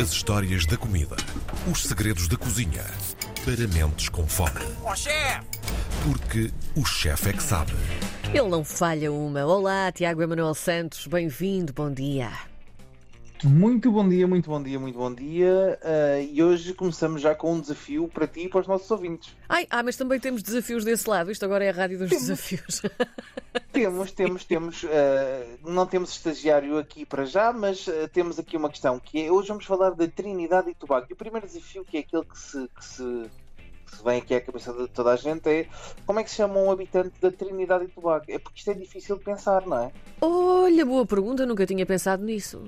As histórias da comida. Os segredos da cozinha. Para mentes com fome. Ó chefe! Porque o chefe é que sabe. Ele não falha uma. Olá, Tiago Emanuel Santos, bem-vindo, bom dia. Muito bom dia, muito bom dia, muito bom dia. Uh, e hoje começamos já com um desafio para ti e para os nossos ouvintes. Ai, ah, mas também temos desafios desse lado. Isto agora é a rádio dos desafios. Temos, temos, temos. Uh, não temos estagiário aqui para já, mas uh, temos aqui uma questão que é hoje vamos falar da Trinidade e Tobago. E o primeiro desafio, que é aquele que se, que se, que se vem aqui à cabeça de toda a gente, é como é que se chama um habitante da Trinidade e Tobago? É porque isto é difícil de pensar, não é? Olha, boa pergunta, nunca tinha pensado nisso.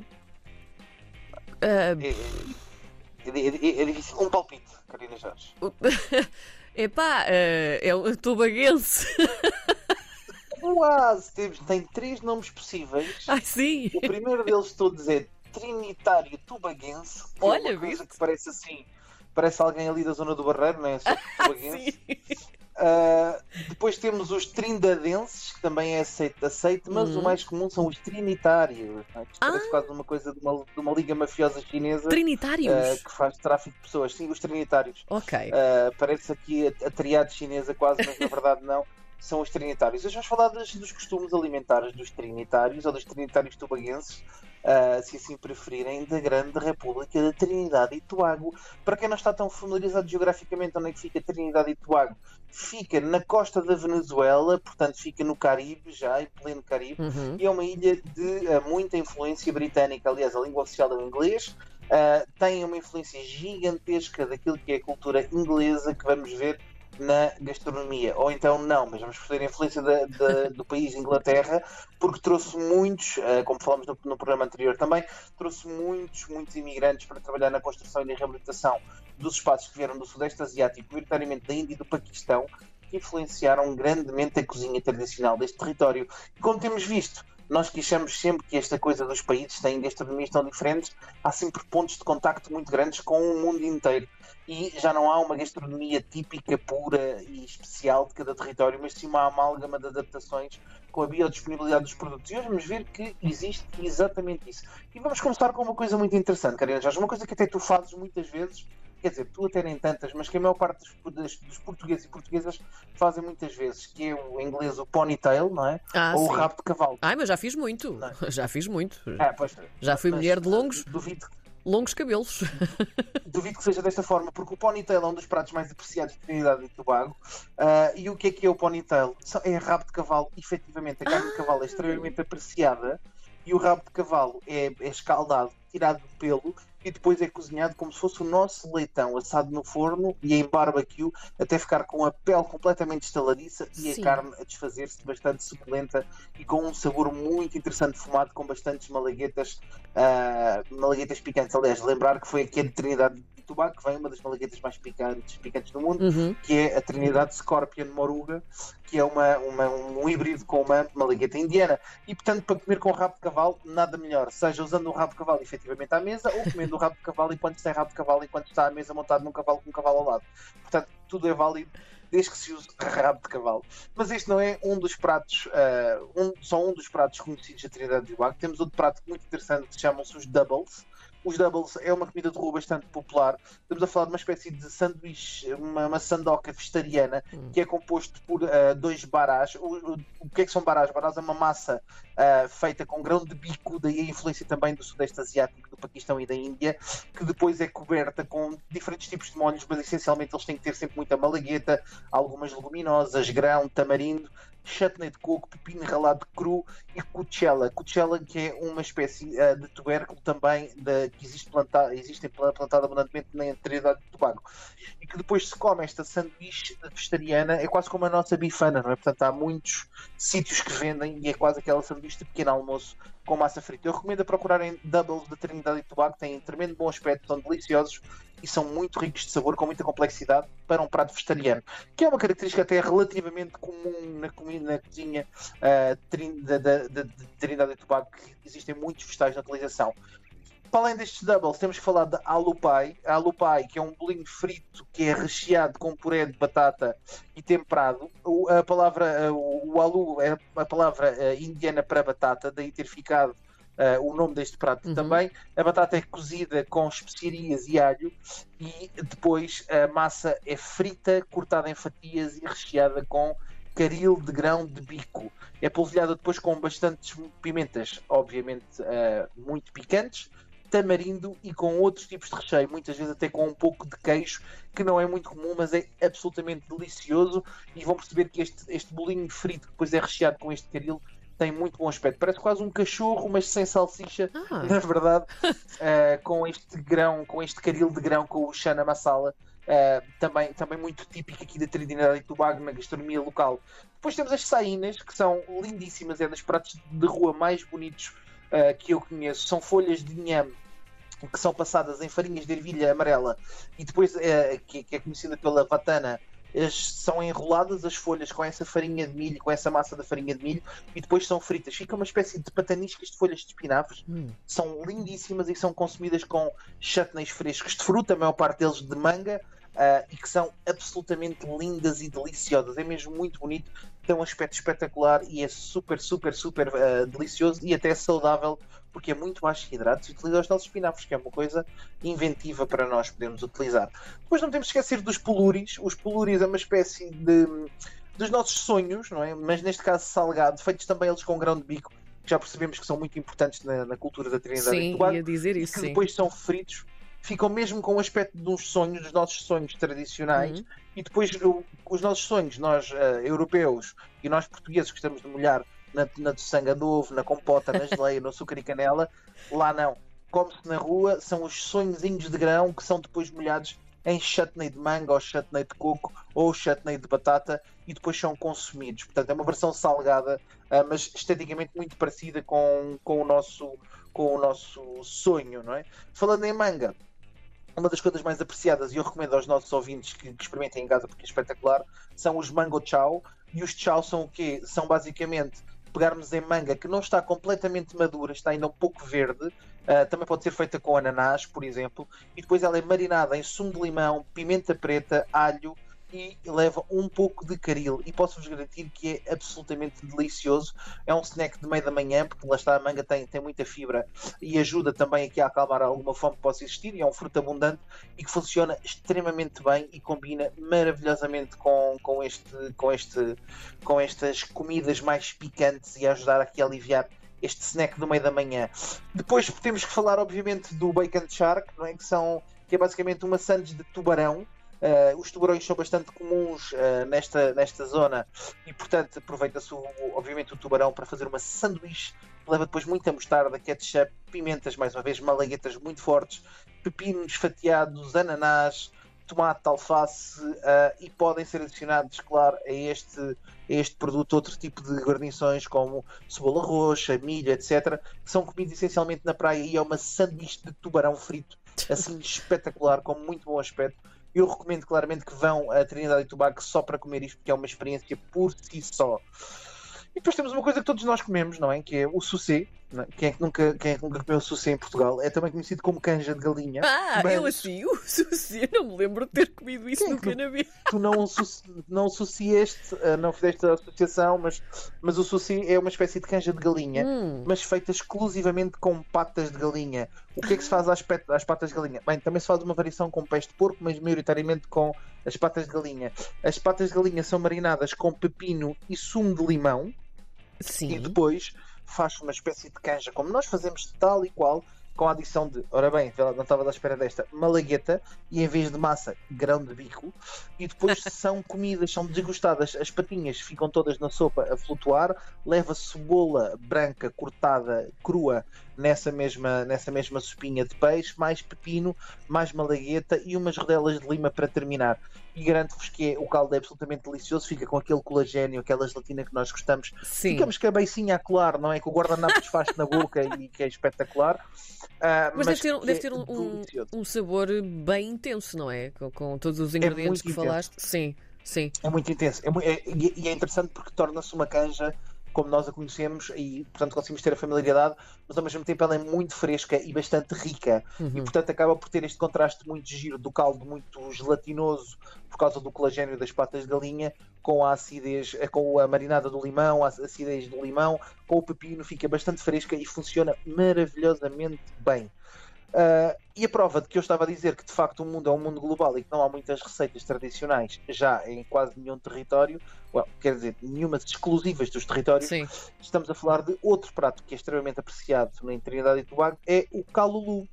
Ah, É, é, é- é difícil. Um palpite, Karina Jorge. epá, ah, é o tobaguense. Quase! Temos, tem três nomes possíveis. Ai, sim. O primeiro deles todos é Trinitário Tubaguense. que é Olha, uma coisa que parece assim. Parece alguém ali da zona do Barreiro, não é? Só que Tubaguense. Sim. Ah, depois temos os Trindadenses, que também é aceito, aceito mas Uhum. o mais comum são os Trinitários. não é? Isto parece Ah. quase uma coisa de uma, de uma liga mafiosa chinesa Trinitários. ah, que faz tráfico de pessoas. Sim, os Trinitários. Ok. Uh, parece aqui a, a triade chinesa quase, mas na verdade não. São os trinitários. Hoje vamos falar dos, dos costumes alimentares dos trinitários ou dos trinitários tobaguenses, uh, se assim preferirem, da grande República da Trinidade e Tobago. Para quem não está tão familiarizado geograficamente, onde é que fica Trinidade e Tobago? Fica na costa da Venezuela, portanto fica no Caribe, já em pleno Caribe Uhum. e é uma ilha de eh, muita influência britânica. Aliás, a língua oficial é o inglês. Eh, tem uma influência gigantesca daquilo que é a cultura inglesa que vamos ver na gastronomia. Ou então não, mas vamos perceber a influência do país Inglaterra, porque trouxe muitos, eh, como falamos no, no programa anterior também, trouxe muitos, muitos imigrantes para trabalhar na construção e na reabilitação dos espaços que vieram do Sudeste Asiático, maioritariamente da Índia e do Paquistão, que influenciaram grandemente a cozinha tradicional deste território. E como temos visto, nós que achamos sempre que esta coisa dos países têm gastronomias tão diferentes, há sempre pontos de contacto muito grandes com o mundo inteiro. E já não há uma gastronomia típica, pura e especial de cada território, mas sim uma amálgama de adaptações com a biodisponibilidade dos produtos. E hoje vamos ver que existe exatamente isso. E vamos começar com uma coisa muito interessante, Karina Jorge, uma coisa que até tu fazes muitas vezes, quer dizer, tu até nem tantas, mas que a maior parte dos, das- dos portugueses e portuguesas fazem muitas vezes, que é o inglês o ponytail, não é? Ah, Ou o sim. rabo de cavalo. Ai, mas já fiz muito. Não. Já fiz muito. Ah, pois, Já fui mulher de longos, Duvido, longos cabelos. duvido que seja desta forma, porque o ponytail é um dos pratos mais apreciados de Trinidade e Tobago. Ah, e o que é que é o ponytail? É rabo de cavalo, efetivamente. A carne de cavalo é extremamente apreciada e o rabo de cavalo é, é escaldado, tirado do pelo e depois é cozinhado como se fosse o nosso leitão, assado no forno e em barbecue, até ficar com a pele completamente estaladiça e Sim. a carne a desfazer-se bastante suculenta e com um sabor muito interessante fumado com bastantes malaguetas, ah, malaguetas picantes. Aliás, lembrar que foi aqui a de Trinidade Tobago que vem uma das malaguetas mais picantes, picantes do mundo, Uhum. que é a Trinidade Scorpion Moruga, que é uma, uma- um híbrido com uma malagueta indiana. E, portanto, para comer com rabo de cavalo, nada melhor. Seja usando o rabo de cavalo efetivamente à mesa, ou comendo o rabo de cavalo enquanto tem rabo de cavalo, enquanto está à mesa montado num cavalo com um cavalo ao lado. Portanto, tudo é válido desde que se use rabo de cavalo. Mas este não é um dos pratos, ah, um- só um dos pratos conhecidos da Trinidade de Tobago. Temos outro prato muito interessante que chamam-se os doubles. Os doubles é uma comida de rua bastante popular. Estamos a falar de uma espécie de sanduíche, uma, uma sandoca vegetariana, Hum. que é composto por ah, dois barás. O, o- o que é que são barás? Barás é uma massa ah, feita com grão de bico, daí a influência também do Sudeste Asiático, do Paquistão e da Índia, que depois é coberta com diferentes tipos de molhos, mas essencialmente eles têm que ter sempre muita malagueta, algumas leguminosas, grão, tamarindo, chutney de coco, pepino ralado cru e cuchella. Cuchella que é uma espécie ah, de tubérculo também da- que existe plantado, existe pla- plantado abundantemente na Trinidade de Tobago. E que depois se come esta sanduíche vegetariana, é quase como a nossa bifana, não é? Portanto, há muitos sítios que vendem e é quase aquela sanduíche de pequeno almoço com massa frita. Eu recomendo a procurarem doubles da Trinidade e Tobago, têm tremendo bom aspecto, são deliciosos e são muito ricos de sabor, com muita complexidade para um prato vegetariano, que é uma característica até relativamente comum na, comi- na cozinha ah, trin- da, da, da- de Trinidade e Tobago, que existem muitos vegetais na utilização. Para além destes doubles, temos que falar da alu pie. A alu pie, que é um bolinho frito que é recheado com puré de batata e temperado. O, a palavra, eh, o, o alu é a palavra eh, indiana para batata, daí ter ficado uh, o nome deste prato Uhum. também. A batata é cozida com especiarias e alho e depois a massa é frita, cortada em fatias e recheada com caril de grão de bico. É polvilhada depois com bastantes pimentas, obviamente uh, muito picantes, tamarindo e com outros tipos de recheio, muitas vezes até com um pouco de queijo, que não é muito comum, mas é absolutamente delicioso. E vão perceber que este, este bolinho frito, que depois é recheado com este caril, tem muito bom aspecto. Parece quase um cachorro, mas sem salsicha, Ah, na verdade, uh, com este grão, com este caril de grão com o chana masala. Uh, também, também muito típico aqui da Trinidade e Tobago na gastronomia local. Depois temos as saínas, que são lindíssimas, é dos pratos de rua mais bonitos uh, que eu conheço. São folhas de inhame que são passadas em farinhas de ervilha amarela e depois, uh, que, que, é conhecida pela vatana, as, são enroladas as folhas com essa farinha de milho, com essa massa da farinha de milho e depois são fritas. Fica uma espécie de pataniscas de folhas de espinafres. hum. São lindíssimas e são consumidas com chutneys frescos de fruta, a maior parte deles de manga. Uh, e que são absolutamente lindas e deliciosas. É mesmo muito bonito, tem um aspecto espetacular e é super, super, super uh, delicioso e até saudável porque é muito baixo em hidratos e utiliza os nossos espinafres, que é uma coisa inventiva para nós podermos utilizar. Depois não temos de esquecer dos poluris. Os poluris é uma espécie de dos nossos sonhos, não é? Mas neste caso salgado, feitos também eles com grão de bico, que já percebemos que são muito importantes na, na cultura da Trinidade e sim, Tobago ia dizer e isso, que sim. depois são fritos, ficam mesmo com o aspecto de uns sonhos, dos nossos sonhos tradicionais, Uhum. e depois o- os nossos sonhos, nós eh, europeus e nós portugueses gostamos de molhar na, na de ovo, na compota, na geleia, no açúcar e canela, lá não. Come-se na rua, são os sonhozinhos de grão que são depois molhados em chutney de manga, ou chutney de coco, ou chutney de batata, e depois são consumidos. Portanto, é uma versão salgada, ah, mas esteticamente muito parecida com, com, o nosso, com o nosso sonho, não é? Falando em manga, uma das coisas mais apreciadas, e eu recomendo aos nossos ouvintes que, que experimentem em casa porque é espetacular, são os mango chow. E os chow são o quê? São basicamente pegarmos em manga que não está completamente madura, está ainda um pouco verde, ah, também pode ser feita com ananás, por exemplo, e depois ela é marinada em sumo de limão, pimenta preta, alho e leva um pouco de caril. E posso-vos garantir que é absolutamente delicioso. É um snack de meio da manhã, porque lá está a manga tem, tem muita fibra e ajuda também aqui a acalmar alguma fome que possa existir. E é um fruto abundante e que funciona extremamente bem e combina maravilhosamente com, com, este, com, este, com estas comidas mais picantes e ajudar aqui a aliviar este snack do meio da manhã. Depois temos que falar, obviamente, do bacon shark, não é? que, são, que é basicamente uma sandes de tubarão. Uh, os tubarões são bastante comuns uh, nesta, nesta zona e, portanto, aproveita-se, obviamente, o tubarão para fazer uma sanduíche leva depois muita mostarda, ketchup, pimentas, mais uma vez, malaguetas muito fortes, pepinos fatiados, ananás, tomate, alface uh, e podem ser adicionados, claro, a este, a este produto outro tipo de guarnições como cebola roxa, milho, etc., que são comidos essencialmente na praia e é uma sanduíche de tubarão frito, assim espetacular, com muito bom aspecto. Eu recomendo claramente que vão a Trinidade e Tobago só para comer isto, porque é uma experiência por si só. E depois temos uma coisa que todos nós comemos, não é? Que é o sucê. É? Quem, é que nunca, quem é que nunca comeu sucê em Portugal? É também conhecido como canja de galinha. Ah, Mas- eu assim, o sushi, não me lembro de ter comido isso Quem é no Canabé. tu não, não associaste, ah, não fizeste a associação, mas, mas o sushi é uma espécie de canja de galinha, Hum, mas feita exclusivamente com patas de galinha. O que é que se faz às, pet- às patas de galinha? Bem, também se faz uma variação com pés de porco, mas maioritariamente com as patas de galinha. As patas de galinha são marinadas com pepino e sumo de limão e sim. depois faz uma espécie de canja, como nós fazemos tal e qual, com a adição de, ora bem, não estava à espera desta, malagueta e em vez de massa, grão de bico. E depois são comidas, são desgostadas. As patinhas ficam todas na sopa a flutuar, leva cebola branca cortada crua nessa mesma, nessa mesma sopinha de peixe, mais pepino, mais malagueta e umas rodelas de lima para terminar. E garanto-vos que é- o caldo é absolutamente delicioso, fica com aquele colagênio, aquela gelatina que nós gostamos Sim. Ficamos com a beicinha a colar, não é? Que o guardanapo desfaz na boca e que é espetacular. Ah, Mas, deve ter, um- que deve é ter um, um- delicioso. um sabor bem intenso, não é? Com, com todos os ingredientes muito que intenso. falaste. Sim, sim. É muito intenso. É é- e é interessante porque torna-se uma canja como nós a conhecemos e, portanto, conseguimos ter a familiaridade, mas ao mesmo tempo ela é muito fresca e bastante rica. Uhum. E, portanto, acaba por ter este contraste muito giro do caldo muito gelatinoso por causa do colagênio das patas de galinha com a acidez, eh, com a marinada do limão, a acidez do limão, com o pepino, fica bastante fresca e funciona maravilhosamente bem. Uh, e a prova de que eu estava a dizer que de facto o mundo é um mundo global e que não há muitas receitas tradicionais já em quase nenhum território, well, quer dizer, nenhumas exclusivas dos territórios, Sim. estamos a falar de outro prato que é extremamente apreciado na Trinidade e Tobago, é o calulu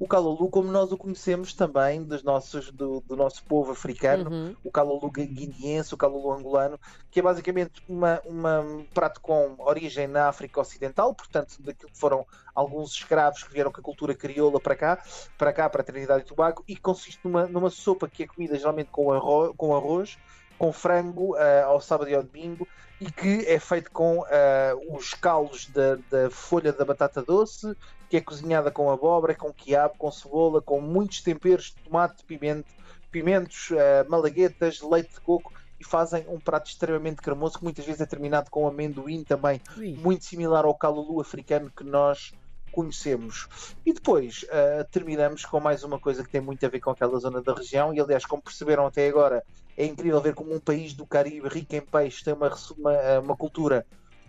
o calulu como nós o conhecemos também dos nossos, do, do nosso povo africano, Uhum. o calulu guineense, o calulu angolano, que é basicamente uma, uma- um prato com origem na África Ocidental, portanto, daquilo que foram alguns escravos que vieram com a cultura crioula para cá, para cá, para a Trinidade e Tobago, e consiste numa, numa sopa que é comida geralmente com com, arroz, com frango ah, ao sábado e ao domingo, e que é feito com ah, os calos da, da folha da batata doce, que é cozinhada com abóbora, com quiabo, com cebola, com muitos temperos, tomate, pimento, pimentos, eh, malaguetas, leite de coco e fazem um prato extremamente cremoso que muitas vezes é terminado com amendoim também, Ui. muito similar ao calulu africano que nós conhecemos. E depois eh, terminamos com mais uma coisa que tem muito a ver com aquela zona da região e aliás, como perceberam até agora, é incrível ver como um país do Caribe rico em peixe tem uma, uma, eh, uma cultura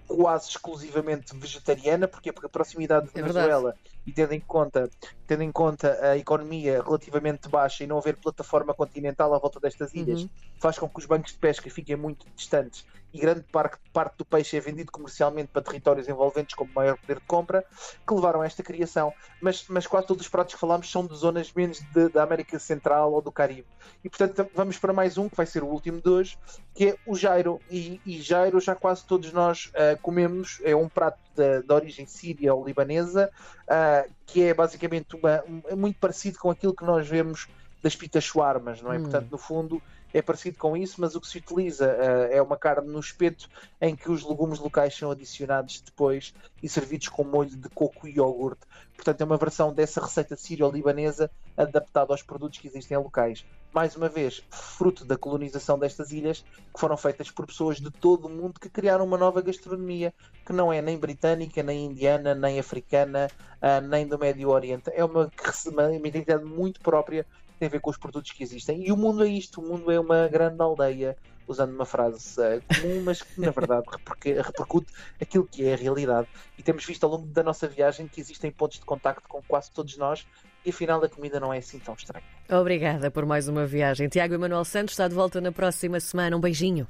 quase exclusivamente vegetariana, porque porque a proximidade de É. Venezuela e tendo em conta tendo em conta a economia relativamente baixa e não haver plataforma continental à volta destas ilhas, Uhum. faz com que os bancos de pesca fiquem muito distantes e grande parte, parte do peixe é vendido comercialmente para territórios envolventes com maior poder de compra, que levaram a esta criação. Mas, mas quase todos os pratos que falámos são de zonas menos de- da América Central ou do Caribe. E portanto vamos para mais um, que vai ser o último de hoje, que é o Jairo. E, e Jairo já quase todos nós ah, comemos, é um prato da da origem síria ou libanesa, ah, que é basicamente uma, um- é muito parecido com aquilo que nós vemos das pitas shawarmas, não é? Hum. Portanto, no fundo, é parecido com isso, mas o que se utiliza ah, é uma carne no espeto em que os legumes locais são adicionados depois e servidos com molho de coco e iogurte. Portanto, é uma versão dessa receita sírio-libanesa adaptada aos produtos que existem locais. Mais uma vez, fruto da colonização destas ilhas, que foram feitas por pessoas de todo o mundo que criaram uma nova gastronomia, que não é nem britânica, nem indiana, nem africana, ah, nem do Médio Oriente. É uma, uma identidade muito própria tem a ver com os produtos que existem. E o mundo é isto: o mundo é uma grande aldeia, usando uma frase ah, comum, mas que na verdade repercu- repercute aquilo que é a realidade. E temos visto ao longo da nossa viagem que existem pontos de contacto com quase todos nós, e afinal a comida não é assim tão estranha. Obrigada por mais uma viagem. Tiago Emanuel Santos está de volta na próxima semana. Um beijinho.